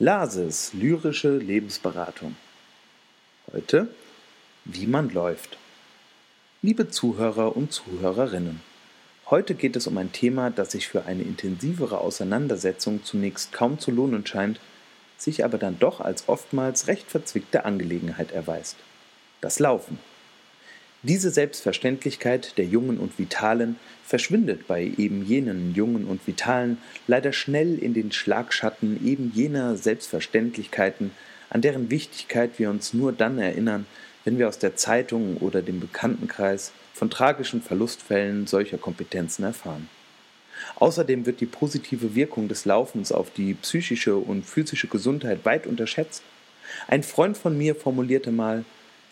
Lases lyrische Lebensberatung. Heute, wie man läuft. Liebe Zuhörer und Zuhörerinnen, heute geht es um ein Thema, das sich für eine intensivere Auseinandersetzung zunächst kaum zu lohnen scheint, sich aber dann doch als oftmals recht verzwickte Angelegenheit erweist. Das Laufen. Diese Selbstverständlichkeit der Jungen und Vitalen verschwindet bei eben jenen Jungen und Vitalen leider schnell in den Schlagschatten eben jener Selbstverständlichkeiten, an deren Wichtigkeit wir uns nur dann erinnern, wenn wir aus der Zeitung oder dem Bekanntenkreis von tragischen Verlustfällen solcher Kompetenzen erfahren. Außerdem wird die positive Wirkung des Laufens auf die psychische und physische Gesundheit weit unterschätzt. Ein Freund von mir formulierte mal,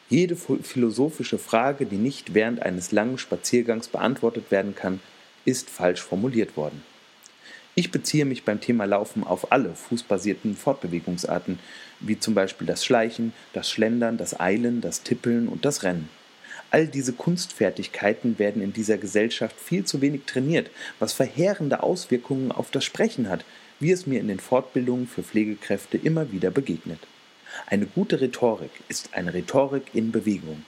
jede philosophische Frage, die nicht während eines langen Spaziergangs beantwortet werden kann, ist falsch formuliert worden. Ich beziehe mich beim Thema Laufen auf alle fußbasierten Fortbewegungsarten, wie zum Beispiel das Schleichen, das Schlendern, das Eilen, das Tippeln und das Rennen. All diese Kunstfertigkeiten werden in dieser Gesellschaft viel zu wenig trainiert, was verheerende Auswirkungen auf das Sprechen hat, wie es mir in den Fortbildungen für Pflegekräfte immer wieder begegnet. Eine gute Rhetorik ist eine Rhetorik in Bewegung.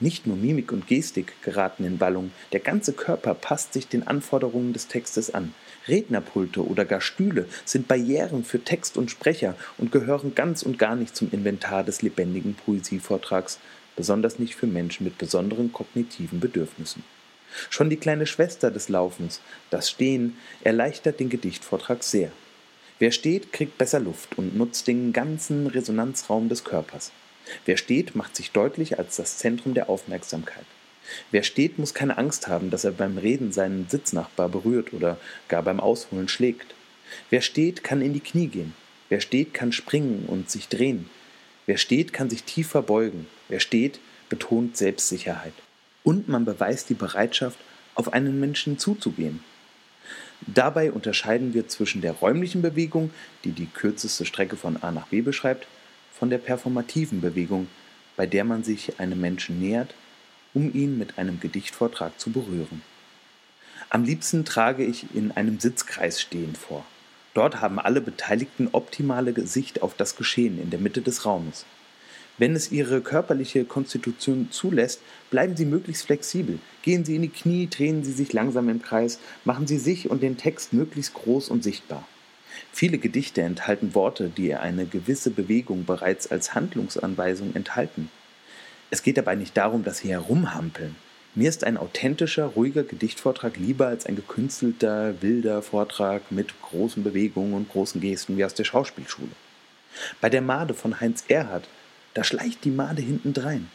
Nicht nur Mimik und Gestik geraten in Ballung, der ganze Körper passt sich den Anforderungen des Textes an. Rednerpulte oder gar Stühle sind Barrieren für Text und Sprecher und gehören ganz und gar nicht zum Inventar des lebendigen Poesievortrags, besonders nicht für Menschen mit besonderen kognitiven Bedürfnissen. Schon die kleine Schwester des Laufens, das Stehen, erleichtert den Gedichtvortrag sehr. Wer steht, kriegt besser Luft und nutzt den ganzen Resonanzraum des Körpers. Wer steht, macht sich deutlich als das Zentrum der Aufmerksamkeit. Wer steht, muss keine Angst haben, dass er beim Reden seinen Sitznachbar berührt oder gar beim Ausholen schlägt. Wer steht, kann in die Knie gehen. Wer steht, kann springen und sich drehen. Wer steht, kann sich tiefer beugen. Wer steht, betont Selbstsicherheit. Und man beweist die Bereitschaft, auf einen Menschen zuzugehen, Dabei unterscheiden wir zwischen der räumlichen Bewegung, die die kürzeste Strecke von A nach B beschreibt, von der performativen Bewegung, bei der man sich einem Menschen nähert, um ihn mit einem Gedichtvortrag zu berühren. Am liebsten trage ich in einem Sitzkreis stehend vor. Dort haben alle Beteiligten optimale Sicht auf das Geschehen in der Mitte des Raumes. Wenn es Ihre körperliche Konstitution zulässt, bleiben Sie möglichst flexibel. Gehen Sie in die Knie, drehen Sie sich langsam im Kreis, machen Sie sich und den Text möglichst groß und sichtbar. Viele Gedichte enthalten Worte, die eine gewisse Bewegung bereits als Handlungsanweisung enthalten. Es geht dabei nicht darum, dass Sie herumhampeln. Mir ist ein authentischer, ruhiger Gedichtvortrag lieber als ein gekünstelter, wilder Vortrag mit großen Bewegungen und großen Gesten wie aus der Schauspielschule. Bei der Made von Heinz Erhardt da schleicht die Made hintendrein.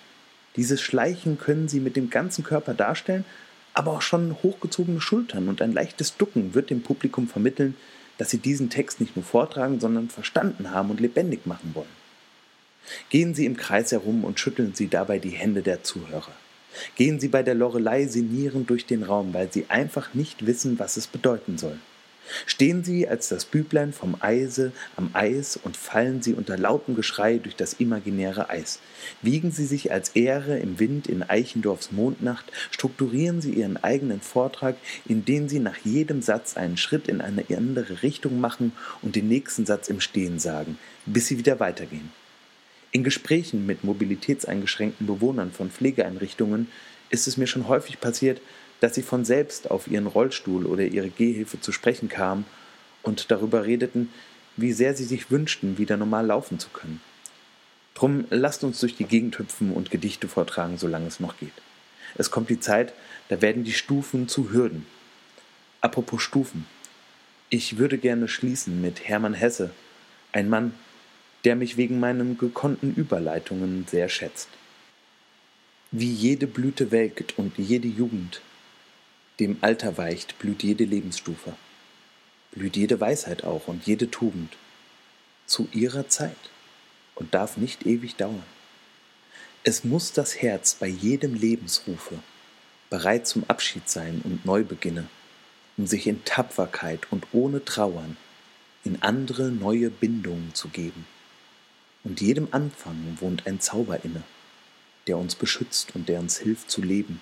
Dieses Schleichen können sie mit dem ganzen Körper darstellen, aber auch schon hochgezogene Schultern und ein leichtes Ducken wird dem Publikum vermitteln, dass sie diesen Text nicht nur vortragen, sondern verstanden haben und lebendig machen wollen. Gehen Sie im Kreis herum und schütteln Sie dabei die Hände der Zuhörer. Gehen Sie bei der Lorelei sinnierend durch den Raum, weil Sie einfach nicht wissen, was es bedeuten soll. Stehen sie als das Büblein vom Eise am Eis und fallen sie unter lautem Geschrei durch das imaginäre Eis. Wiegen sie sich als Ähre im Wind in Eichendorfs Mondnacht, strukturieren sie ihren eigenen Vortrag, indem sie nach jedem Satz einen Schritt in eine andere Richtung machen und den nächsten Satz im Stehen sagen, bis sie wieder weitergehen. In Gesprächen mit mobilitätseingeschränkten Bewohnern von Pflegeeinrichtungen ist es mir schon häufig passiert, dass sie von selbst auf ihren Rollstuhl oder ihre Gehhilfe zu sprechen kamen und darüber redeten, wie sehr sie sich wünschten, wieder normal laufen zu können. Drum lasst uns durch die Gegend hüpfen und Gedichte vortragen, solange es noch geht. Es kommt die Zeit, da werden die Stufen zu Hürden. Apropos Stufen. Ich würde gerne schließen mit Hermann Hesse, ein Mann, der mich wegen meinen gekonnten Überleitungen sehr schätzt. Wie jede Blüte welkt und jede Jugend, dem Alter weicht, blüht jede Lebensstufe, blüht jede Weisheit auch und jede Tugend zu ihrer Zeit und darf nicht ewig dauern. Es muss das Herz bei jedem Lebensrufe bereit zum Abschied sein und Neubeginne, um sich in Tapferkeit und ohne Trauern in andere neue Bindungen zu geben. Und jedem Anfang wohnt ein Zauber inne, der uns beschützt und der uns hilft zu leben.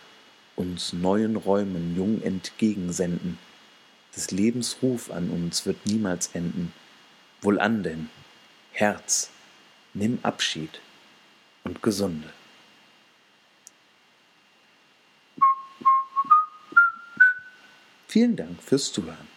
uns neuen Räumen jung entgegensenden. Des Lebens Ruf an uns wird niemals enden. Wohlan denn, Herz, nimm Abschied und gesunde. Vielen Dank fürs Zuhören.